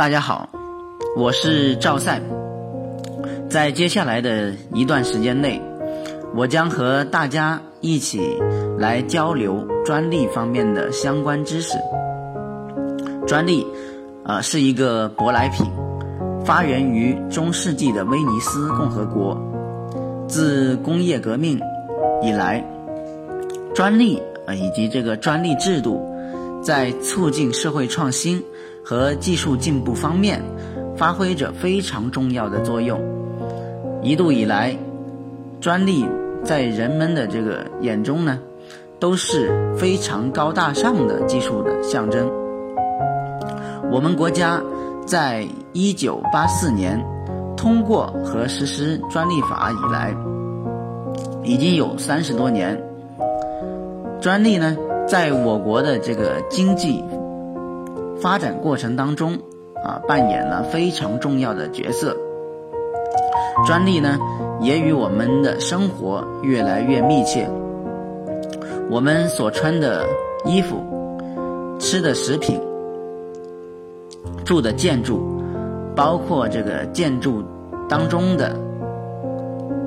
大家好，我是赵赛。在接下来的一段时间内，我将和大家一起来交流专利方面的相关知识。专利啊是一个舶来品，发源于中世纪的威尼斯共和国。自工业革命以来，专利啊以及这个专利制度在促进社会创新。和技术进步方面发挥着非常重要的作用。一度以来，专利在人们的这个眼中呢，都是非常高大上的技术的象征。我们国家在一九八四年通过和实施专利法以来，已经有三十多年。专利呢，在我国的这个经济。发展过程当中，啊，扮演了非常重要的角色。专利呢，也与我们的生活越来越密切。我们所穿的衣服、吃的食品、住的建筑，包括这个建筑当中的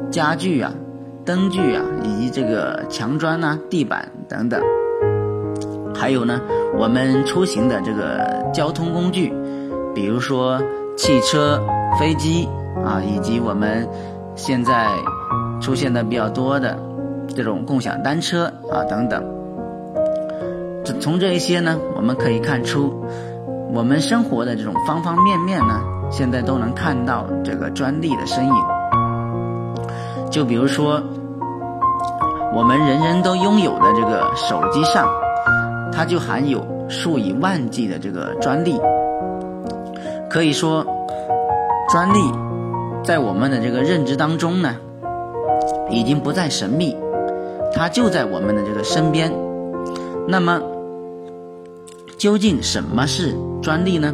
家具啊、灯具啊，以及这个墙砖啊、地板等等。还有呢，我们出行的这个交通工具，比如说汽车、飞机啊，以及我们现在出现的比较多的这种共享单车啊等等。这从这一些呢，我们可以看出，我们生活的这种方方面面呢，现在都能看到这个专利的身影。就比如说，我们人人都拥有的这个手机上。它就含有数以万计的这个专利，可以说，专利在我们的这个认知当中呢，已经不再神秘，它就在我们的这个身边。那么，究竟什么是专利呢？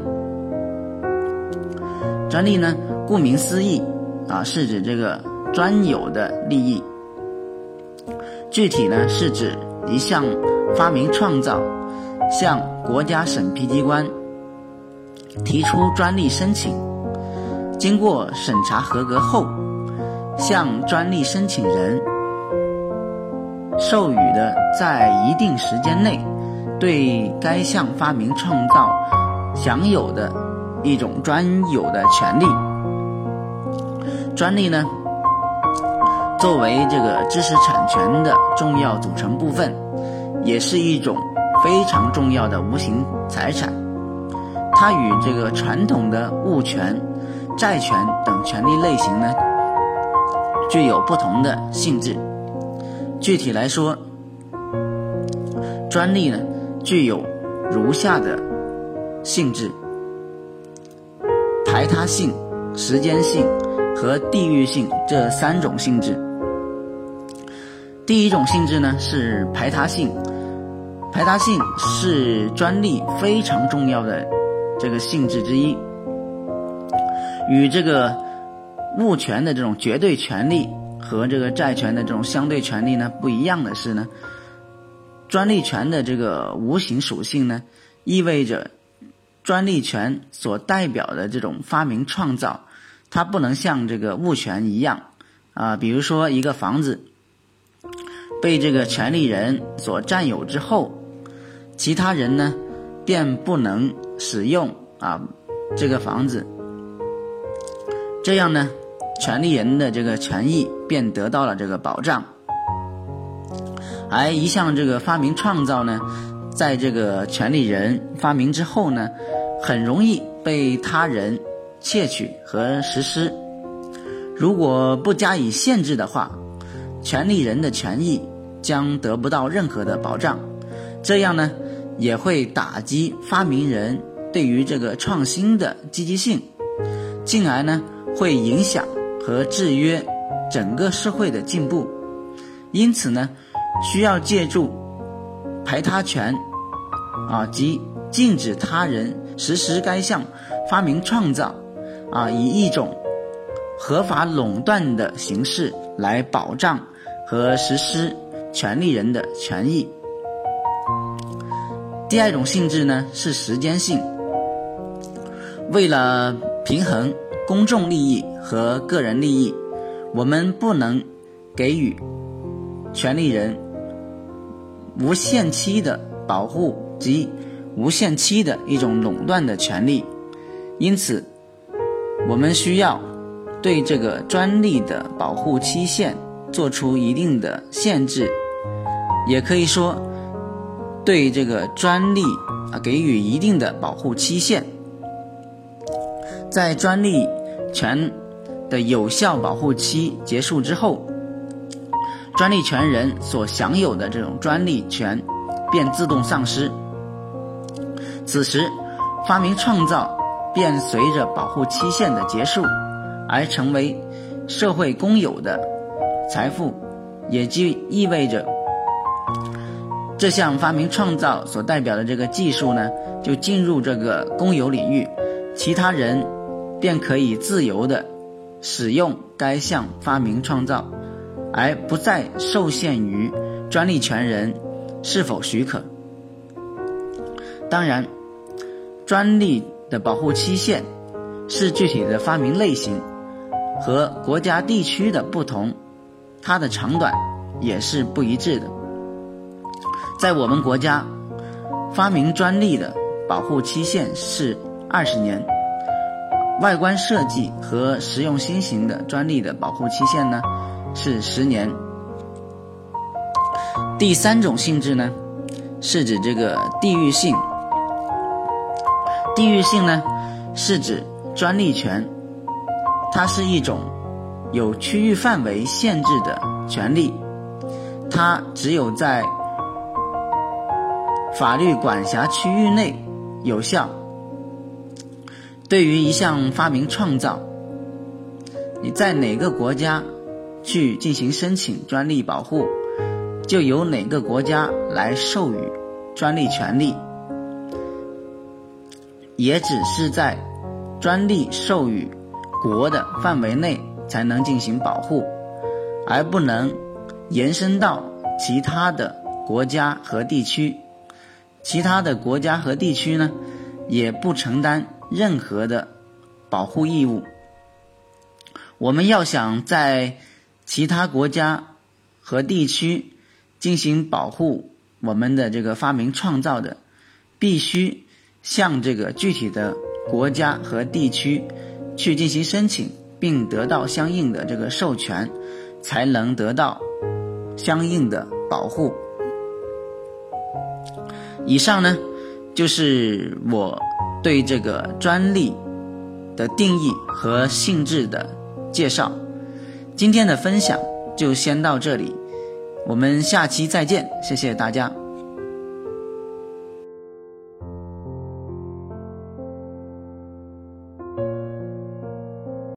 专利呢，顾名思义啊，是指这个专有的利益，具体呢是指一项。发明创造向国家审批机关提出专利申请，经过审查合格后，向专利申请人授予的在一定时间内对该项发明创造享有的一种专有的权利。专利呢，作为这个知识产权的重要组成部分。也是一种非常重要的无形财产，它与这个传统的物权、债权等权利类型呢，具有不同的性质。具体来说，专利呢具有如下的性质：排他性、时间性和地域性这三种性质。第一种性质呢是排他性。排他性是专利非常重要的这个性质之一，与这个物权的这种绝对权利和这个债权的这种相对权利呢不一样的是呢，专利权的这个无形属性呢，意味着专利权所代表的这种发明创造，它不能像这个物权一样啊，比如说一个房子被这个权利人所占有之后。其他人呢，便不能使用啊这个房子，这样呢，权利人的这个权益便得到了这个保障。而一项这个发明创造呢，在这个权利人发明之后呢，很容易被他人窃取和实施。如果不加以限制的话，权利人的权益将得不到任何的保障。这样呢？也会打击发明人对于这个创新的积极性，进而呢会影响和制约整个社会的进步。因此呢，需要借助排他权啊及禁止他人实施该项发明创造啊，以一种合法垄断的形式来保障和实施权利人的权益。第二种性质呢是时间性。为了平衡公众利益和个人利益，我们不能给予权利人无限期的保护及无限期的一种垄断的权利。因此，我们需要对这个专利的保护期限做出一定的限制，也可以说对这个专利啊给予一定的保护期限。在专利权的有效保护期结束之后，专利权人所享有的这种专利权便自动丧失。此时，发明创造。便随着保护期限的结束而成为社会公有的财富，也就意味着这项发明创造所代表的这个技术呢，就进入这个公有领域，其他人便可以自由的使用该项发明创造，而不再受限于专利权人是否许可。当然，专利。的保护期限是具体的发明类型和国家地区的不同，它的长短也是不一致的。在我们国家，发明专利的保护期限是二十年，外观设计和实用新型的专利的保护期限呢是十年。第三种性质呢，是指这个地域性。地域性呢，是指专利权，它是一种有区域范围限制的权利，它只有在法律管辖区域内有效。对于一项发明创造，你在哪个国家去进行申请专利保护，就由哪个国家来授予专利权利。也只是在专利授予国的范围内才能进行保护，而不能延伸到其他的国家和地区。其他的国家和地区呢，也不承担任何的保护义务。我们要想在其他国家和地区进行保护我们的这个发明创造的，必须。向这个具体的国家和地区去进行申请，并得到相应的这个授权，才能得到相应的保护。以上呢，就是我对这个专利的定义和性质的介绍。今天的分享就先到这里，我们下期再见，谢谢大家。